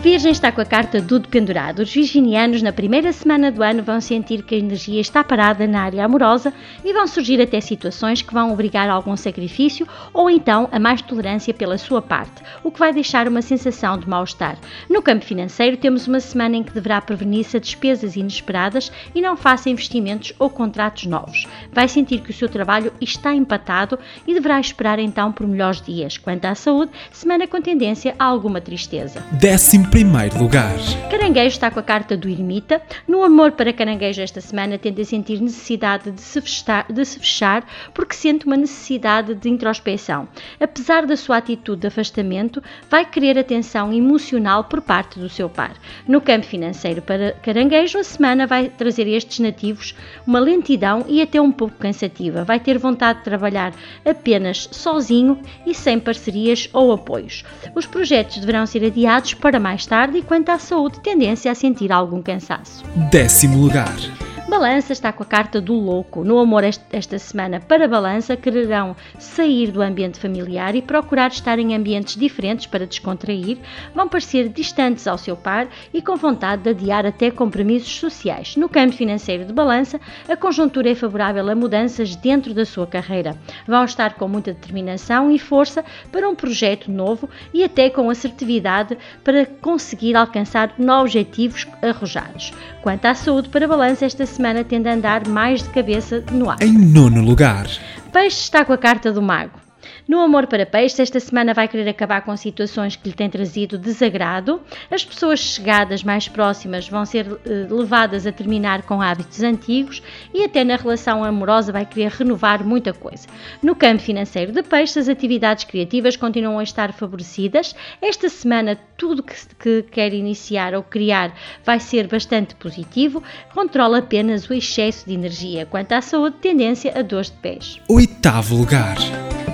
Virgem está com a carta do dependurado. Os virginianos, na primeira semana do ano, vão sentir que a energia está parada na área amorosa e vão surgir até situações que vão obrigar a algum sacrifício ou então a mais tolerância pela sua parte, o que vai deixar uma sensação de mal-estar. No campo financeiro, temos uma semana em que deverá prevenir-se a despesas inesperadas e não faça investimentos ou contratos novos. Vai sentir que o seu trabalho está empatado e deverá esperar então por melhores dias. Quanto à saúde, semana com tendência a alguma tristeza. Décimo primeiro lugar. Caranguejo está com a carta do ermita. No amor para caranguejo esta semana tende a sentir necessidade de se, fechar, de se fechar porque sente uma necessidade de introspeção. Apesar da sua atitude de afastamento, vai querer atenção emocional por parte do seu par. No campo financeiro para caranguejo, a semana vai trazer estes nativos uma lentidão e até um pouco cansativa. Vai ter vontade de trabalhar apenas sozinho e sem parcerias ou apoios. Os projetos deverão ser adiados para mais mais tarde e quanto à saúde, tendência a sentir algum cansaço. Décimo lugar. Balança está com a carta do louco. No amor esta semana para Balança quererão sair do ambiente familiar e procurar estar em ambientes diferentes para descontrair. Vão parecer distantes ao seu par e com vontade de adiar até compromissos sociais. No campo financeiro de Balança, a conjuntura é favorável a mudanças dentro da sua carreira. Vão estar com muita determinação e força para um projeto novo e até com assertividade para conseguir alcançar objetivos arrojados. Quanto à saúde para Balança esta semana, semana tende a andar mais de cabeça no ar. Em nono lugar. Peixe está com a carta do mago. No Amor para Peixe, esta semana vai querer acabar com situações que lhe têm trazido desagrado. As pessoas chegadas mais próximas vão ser eh, levadas a terminar com hábitos antigos e até na relação amorosa vai querer renovar muita coisa. No campo financeiro de Peixe, as atividades criativas continuam a estar favorecidas. Esta semana, tudo que, que quer iniciar ou criar vai ser bastante positivo. Controla apenas o excesso de energia. Quanto à saúde, tendência a dores de pés. Oitavo lugar.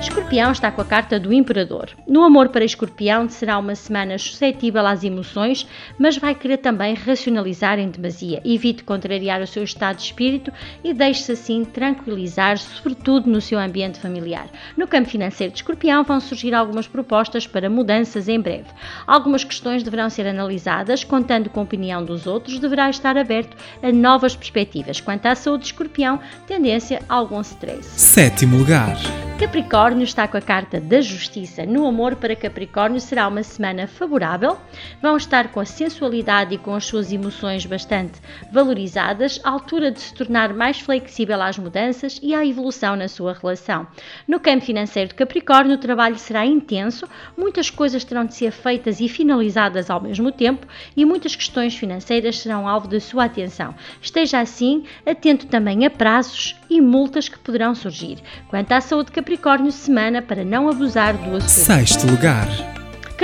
Escorpião está com a carta do Imperador. No amor para Escorpião será uma semana suscetível às emoções, mas vai querer também racionalizar em demasia. Evite contrariar o seu estado de espírito e deixe-se assim tranquilizar, sobretudo no seu ambiente familiar. No campo financeiro de Escorpião vão surgir algumas propostas para mudanças em breve. Algumas questões deverão ser analisadas, contando com a opinião dos outros, deverá estar aberto a novas perspectivas. Quanto à saúde de Escorpião, tendência a algum stress. Sétimo lugar. Capricórnio está com a carta da justiça. No amor para Capricórnio será uma semana favorável. Vão estar com a sensualidade e com as suas emoções bastante valorizadas, à altura de se tornar mais flexível às mudanças e à evolução na sua relação. No campo financeiro de Capricórnio, o trabalho será intenso, muitas coisas terão de ser feitas e finalizadas ao mesmo tempo e muitas questões financeiras serão alvo da sua atenção. Esteja assim atento também a prazos e multas que poderão surgir. Quanto à saúde de Capricórnio, semana para não abusar do açúcar. Sexto lugar.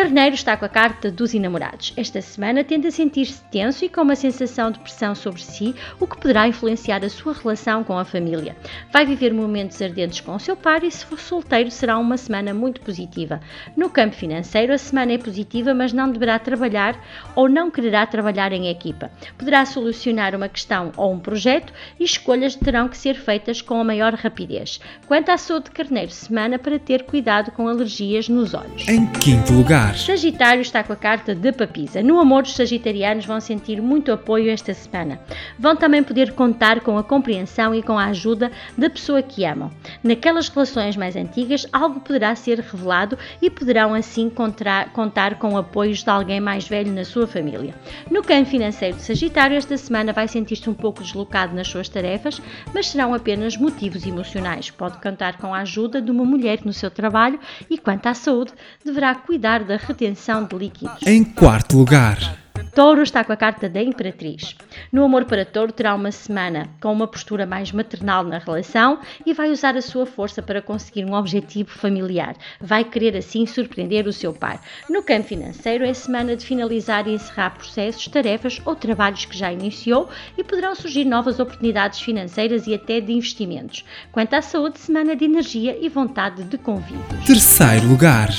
Carneiro está com a carta dos enamorados. Esta semana tende a sentir-se tenso e com uma sensação de pressão sobre si, o que poderá influenciar a sua relação com a família. Vai viver momentos ardentes com o seu par e, se for solteiro, será uma semana muito positiva. No campo financeiro, a semana é positiva, mas não deverá trabalhar ou não quererá trabalhar em equipa. Poderá solucionar uma questão ou um projeto e escolhas terão que ser feitas com a maior rapidez. Quanto à saúde de Carneiro, semana para ter cuidado com alergias nos olhos. Em quinto lugar Sagitário está com a carta de papisa. No amor, os sagitarianos vão sentir muito apoio esta semana. Vão também poder contar com a compreensão e com a ajuda da pessoa que amam. Naquelas relações mais antigas, algo poderá ser revelado e poderão assim contar, contar com apoios de alguém mais velho na sua família. No campo financeiro de Sagitário, esta semana vai sentir-se um pouco deslocado nas suas tarefas, mas serão apenas motivos emocionais. Pode contar com a ajuda de uma mulher no seu trabalho e, quanto à saúde, deverá cuidar retenção de líquidos. Em quarto lugar. Touro está com a carta da Imperatriz. No amor para touro, terá uma semana com uma postura mais maternal na relação e vai usar a sua força para conseguir um objetivo familiar. Vai querer assim surpreender o seu par. No campo financeiro, é semana de finalizar e encerrar processos, tarefas ou trabalhos que já iniciou e poderão surgir novas oportunidades financeiras e até de investimentos. Quanto à saúde, semana de energia e vontade de convívios. Terceiro lugar.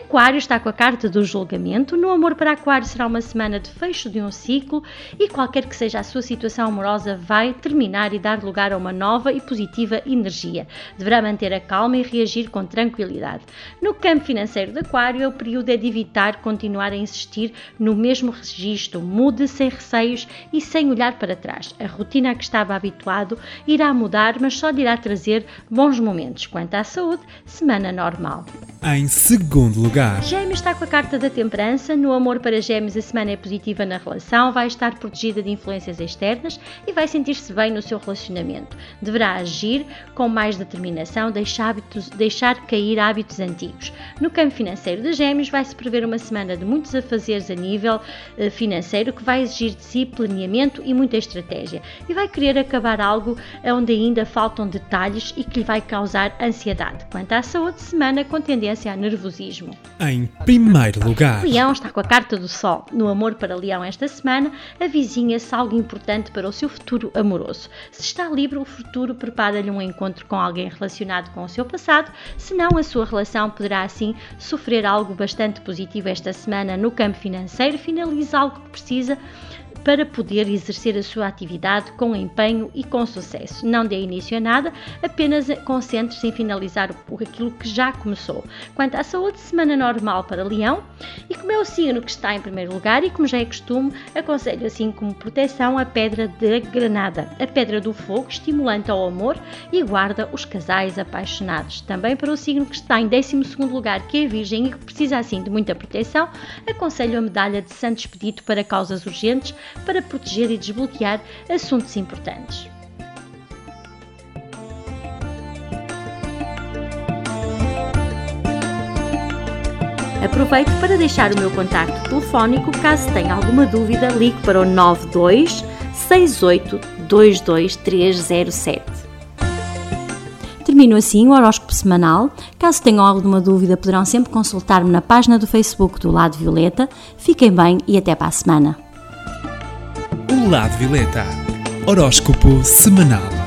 Aquário está com a carta do julgamento. No amor para Aquário será uma semana de fecho de um ciclo e qualquer que seja a sua situação amorosa vai terminar e dar lugar a uma nova e positiva energia. Deverá manter a calma e reagir com tranquilidade. No campo financeiro de Aquário, o período é de evitar continuar a insistir no mesmo registro, mude sem receios e sem olhar para trás. A rotina a que estava habituado irá mudar, mas só lhe irá trazer bons momentos. Quanto à saúde, semana normal. Em segundo lugar. Gêmeos está com a carta da temperança. No amor para Gêmeos, a semana é positiva na relação, vai estar protegida de influências externas e vai sentir-se bem no seu relacionamento. Deverá agir com mais determinação, deixar, hábitos, deixar cair hábitos antigos. No campo financeiro de Gêmeos, vai-se prever uma semana de muitos afazeres a nível eh, financeiro que vai exigir de si planeamento e muita estratégia. E vai querer acabar algo onde ainda faltam detalhes e que lhe vai causar ansiedade. Quanto à saúde, semana com tendência a nervosismo. Em primeiro lugar, Leão está com a carta do Sol. No amor para Leão esta semana, avizinha-se algo importante para o seu futuro amoroso. Se está livre, o futuro prepara-lhe um encontro com alguém relacionado com o seu passado, senão a sua relação poderá assim sofrer algo bastante positivo esta semana no campo financeiro, finaliza algo que precisa para poder exercer a sua atividade com empenho e com sucesso. Não dê início a nada, apenas concentre-se em finalizar aquilo que já começou. Quanto à saúde, semana normal para Leão, e como é o signo que está em primeiro lugar e como já é costume, aconselho assim como proteção a pedra de granada, a pedra do fogo, estimulante ao amor e guarda os casais apaixonados. Também para o signo que está em 12 lugar, que é Virgem e que precisa assim de muita proteção, aconselho a medalha de Santo Expedito para causas urgentes, para proteger e desbloquear assuntos importantes. Aproveito para deixar o meu contacto telefónico caso tenha alguma dúvida, ligue para o 92 68 22307. Termino assim o horóscopo semanal. Caso tenham alguma dúvida, poderão sempre consultar-me na página do Facebook do Lado Violeta. Fiquem bem e até para a semana. O lado violeta. Horóscopo semanal.